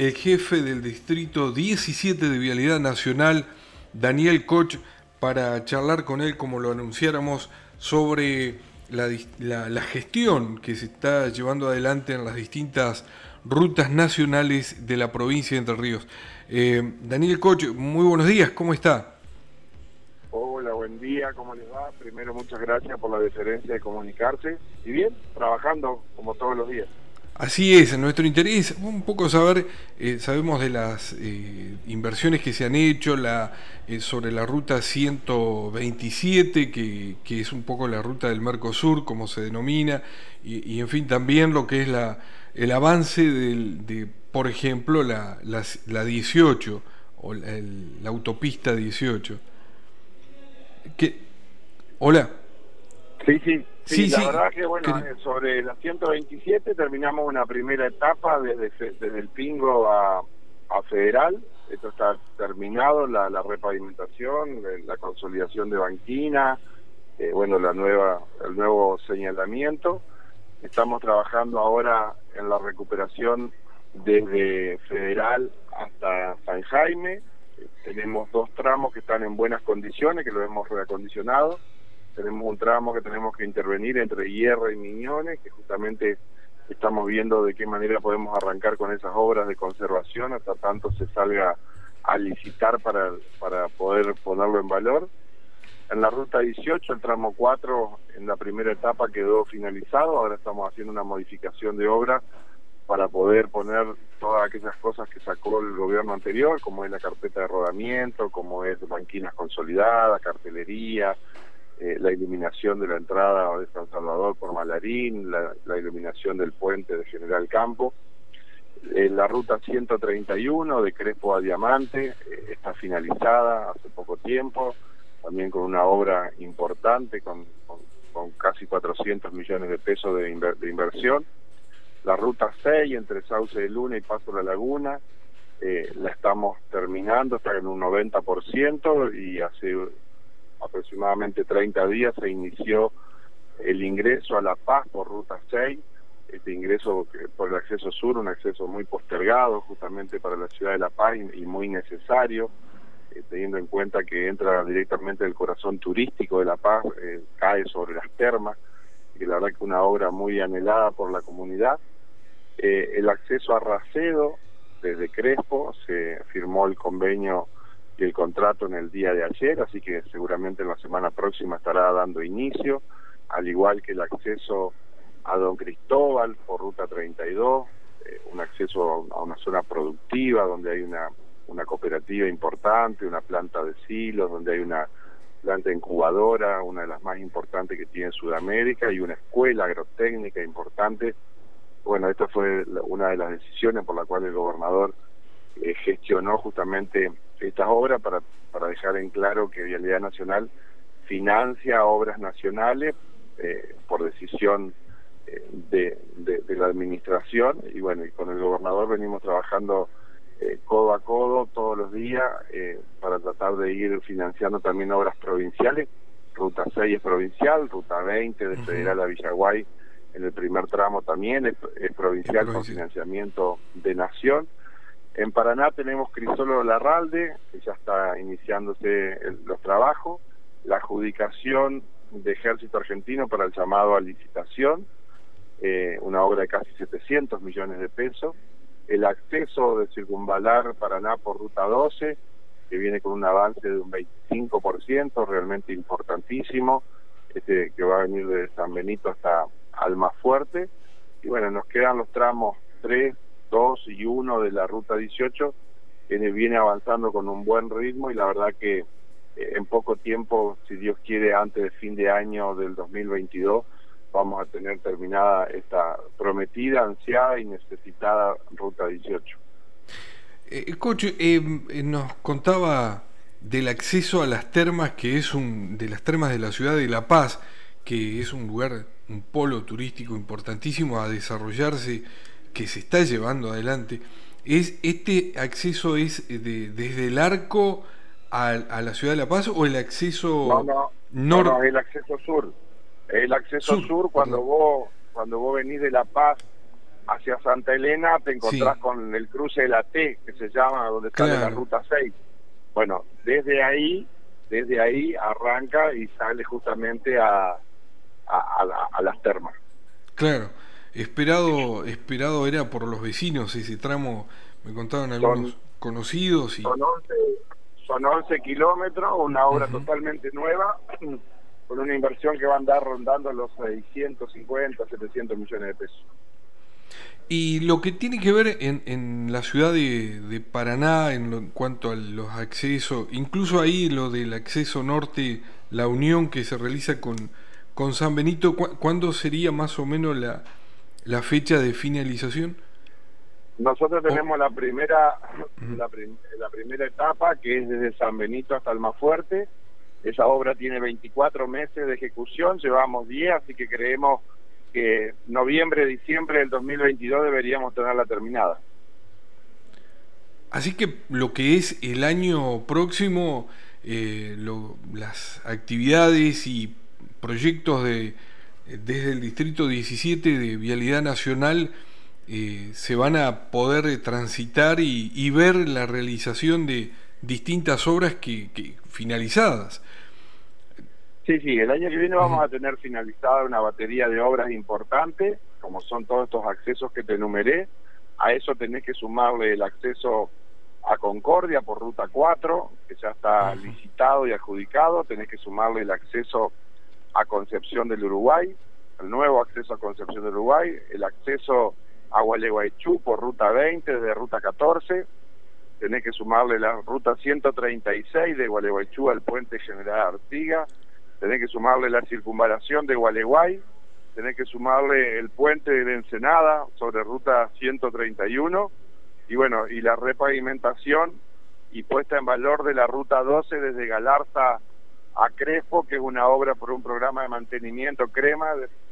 el jefe del distrito 17 de Vialidad Nacional, Daniel Koch, para charlar con él, como lo anunciáramos, sobre la, gestión que se está llevando adelante en las distintas rutas nacionales de la provincia de Entre Ríos. Eh, Daniel Koch, muy buenos días, ¿cómo está? Hola, buen día, ¿cómo les va? Primero, muchas gracias por la deferencia de comunicarse. Y bien, trabajando como todos los días. Así es, nuestro interés un poco saber, eh, sabemos de las eh, inversiones que se han hecho la, eh, sobre la ruta 127, que, que, es un poco la ruta del Mercosur, como se denomina, y, en fin, también lo que es la, el avance de, por ejemplo, la, la, 18 o la, la autopista 18. ¿Qué? Hola. Sí, sí. Sí, la verdad que bueno, eh, sobre la 127 terminamos una primera etapa desde, desde el Pingo a, a Federal. Esto está terminado, la, la repavimentación, la consolidación de banquina, eh, bueno, la nueva, el nuevo señalamiento. Estamos trabajando ahora en la recuperación desde Federal hasta San Jaime. tenemos dos tramos que están en buenas condiciones, que lo hemos reacondicionado tenemos un tramo que tenemos que intervenir entre Hierro y Miñones, que justamente estamos viendo de qué manera podemos arrancar con esas obras de conservación hasta tanto se salga a licitar para, para poder ponerlo en valor. En la ruta 18, el tramo 4, en la primera etapa quedó finalizado, ahora estamos haciendo una modificación de obra para poder poner todas aquellas cosas que sacó el gobierno anterior, como es la carpeta de rodamiento, como es banquinas consolidadas, cartelería, eh, la iluminación de la entrada de San Salvador por Malarín, la, iluminación del puente de General Campo. Eh, la ruta 131 de Crespo a Diamante eh, está finalizada hace poco tiempo, también con una obra importante, con, con, casi 400 millones de pesos de, de, inversión. La ruta 6 entre Sauce de Luna y Paso de la Laguna, la estamos terminando, está en un 90% y hace aproximadamente 30 días se inició el ingreso a La Paz por Ruta 6, este ingreso por el acceso sur, un acceso muy postergado justamente para la ciudad de La Paz y, muy necesario, eh, teniendo en cuenta que entra directamente el corazón turístico de La Paz, eh, cae sobre las termas, y la verdad que una obra muy anhelada por la comunidad. Eh, el acceso a Racedo, desde Crespo, se firmó el convenio el contrato en el día de ayer, así que seguramente en la semana próxima estará dando inicio, al igual que el acceso a Don Cristóbal por Ruta 32, eh, un acceso a una zona productiva donde hay una, una cooperativa importante, una planta de silos, donde hay una planta incubadora, una de las más importantes que tiene Sudamérica, y una escuela agrotécnica importante. Bueno, esta fue una de las decisiones por la cual el gobernador eh, gestionó justamente estas obras para, para dejar en claro que Vialidad Nacional financia obras nacionales eh, por decisión eh, de, de, la administración. Y bueno, y con el gobernador venimos trabajando codo a codo todos los días para tratar de ir financiando también obras provinciales. Ruta 6 es provincial, Ruta 20 de Federal a Villaguay en el primer tramo también es, provincial con financiamiento de nación en Paraná tenemos Crisolo Larralde, que ya está iniciándose los trabajos, la adjudicación de Ejército Argentino para el llamado a licitación, eh, una obra de casi 700 millones de pesos, el acceso de circunvalar Paraná por Ruta 12, que viene con un avance de un 25%, realmente importantísimo, este, que va a venir de San Benito hasta Almafuerte, y bueno, nos quedan los tramos 3, 2 y 1 de la ruta 18 viene, avanzando con un buen ritmo y la verdad que eh, en poco tiempo, si Dios quiere, antes de fin de año del 2022, vamos a tener terminada esta prometida, ansiada y necesitada ruta 18. Eh, Coche, eh, eh, nos contaba del acceso a las termas, que es un de las termas de la ciudad de La Paz, que es un lugar, un polo turístico importantísimo a desarrollarse que se está llevando adelante, es este acceso es de, desde el arco a, la ciudad de La Paz o el acceso no, no, no, el acceso sur. El acceso sur, cuando vos cuando vos venís de La Paz hacia Santa Elena te encontrás con el cruce de la T, que se llama, donde sale la ruta 6. Bueno, desde ahí, desde ahí arranca y sale justamente a, a, las termas. Claro, esperado, esperado era por los vecinos ese tramo, me contaban algunos conocidos. Y... Son 11, son 11 kilómetros, una obra totalmente nueva, con una inversión que va a andar rondando los 650, 700 millones de pesos. Y lo que tiene que ver en, en la ciudad de, Paraná en, cuanto a los accesos, incluso ahí lo del acceso norte, la unión que se realiza con, con San Benito, ¿cuándo sería más o menos la, la fecha de finalización? Nosotros tenemos la primera la, la, primera etapa que es desde San Benito hasta el más fuerte. Esa obra tiene 24 meses de ejecución, llevamos 10, así que creemos que noviembre, diciembre del 2022 deberíamos tenerla terminada. Así que lo que es el año próximo, eh, las actividades y proyectos de desde el distrito 17 de Vialidad Nacional eh, se van a poder transitar y, ver la realización de distintas obras que, que finalizadas. Sí, sí, el año que viene vamos a tener finalizada una batería de obras importantes, como son todos estos accesos que te enumeré. A eso tenés que sumarle el acceso a Concordia por Ruta 4, que ya está licitado y adjudicado. Tenés que sumarle el acceso a Concepción del Uruguay, el nuevo acceso a Concepción del Uruguay, el acceso a Gualeguaychú por Ruta 20 desde Ruta 14. Tenés que sumarle la Ruta 136 de Gualeguaychú al Puente General Artiga. Tenés que sumarle la circunvalación de Gualeguay, tenés que sumarle el puente de Ensenada sobre ruta 131 y bueno, y la repavimentación y puesta en valor de la ruta 12 desde Galarza a Crespo, que es una obra por un programa de mantenimiento crema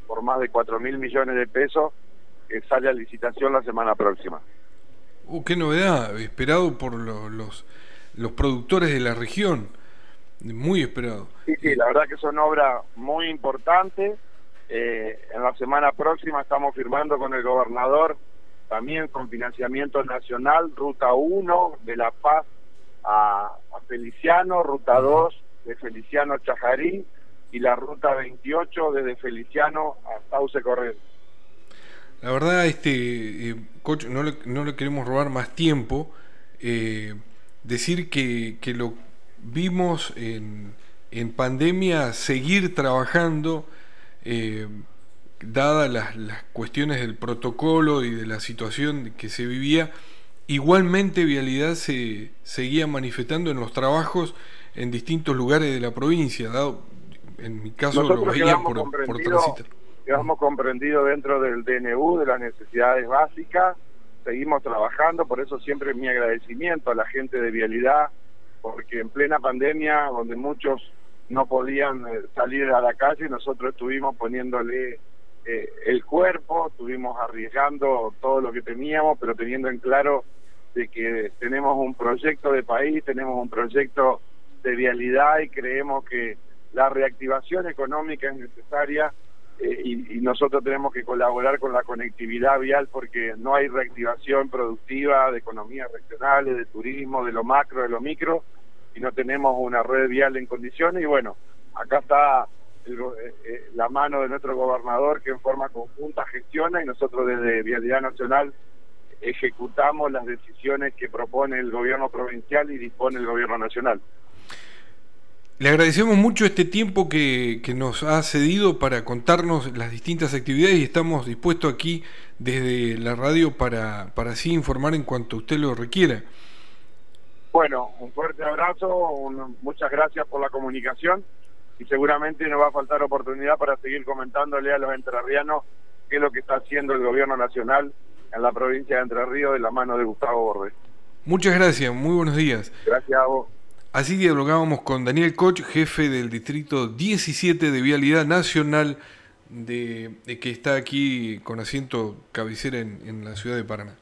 por más de 4 mil millones de pesos que sale a licitación la semana próxima. Uh, qué novedad, esperado por los, los productores de la región. Muy esperado. Sí, sí, la verdad que son obras muy importantes. Eh, en la semana próxima estamos firmando con el gobernador, también con financiamiento nacional, Ruta 1 de La Paz a, Feliciano, Ruta 2 de Feliciano a Chajarí y la Ruta 28 desde Feliciano a Sauce Correr. La verdad, este, eh, no le, no le queremos robar más tiempo. Eh, decir que, que lo vimos en, en pandemia seguir trabajando, eh, dadas las, las, cuestiones del protocolo y de la situación que se vivía, igualmente Vialidad se seguía manifestando en los trabajos en distintos lugares de la provincia, dado, en mi caso lo veía por, por Quedamos comprendido dentro del DNU de las necesidades básicas, seguimos trabajando, por eso siempre mi agradecimiento a la gente de Vialidad, porque en plena pandemia, donde muchos no podían eh, salir a la calle, nosotros estuvimos poniéndole eh, el cuerpo, estuvimos arriesgando todo lo que teníamos, pero teniendo en claro de que tenemos un proyecto de país, tenemos un proyecto de vialidad y creemos que la reactivación económica es necesaria eh, y, nosotros tenemos que colaborar con la conectividad vial porque no hay reactivación productiva de economías regionales, de turismo, de lo macro, de lo micro, y no tenemos una red vial en condiciones. Y bueno, acá está eh, eh, la mano de nuestro gobernador que en forma conjunta gestiona y nosotros desde Vialidad Nacional ejecutamos las decisiones que propone el gobierno provincial y dispone el gobierno nacional. Le agradecemos mucho este tiempo que, que, nos ha cedido para contarnos las distintas actividades y estamos dispuestos aquí desde la radio para, para así informar en cuanto usted lo requiera. Bueno, un fuerte abrazo, muchas gracias por la comunicación y seguramente nos va a faltar oportunidad para seguir comentándole a los entrerrianos qué es lo que está haciendo el gobierno nacional en la provincia de Entre Ríos de la mano de Gustavo Borde. Muchas gracias, muy buenos días. Gracias a vos. Así dialogábamos con Daniel Koch, jefe del distrito 17 de Vialidad Nacional, de, que está aquí con asiento cabecera en la ciudad de Paraná.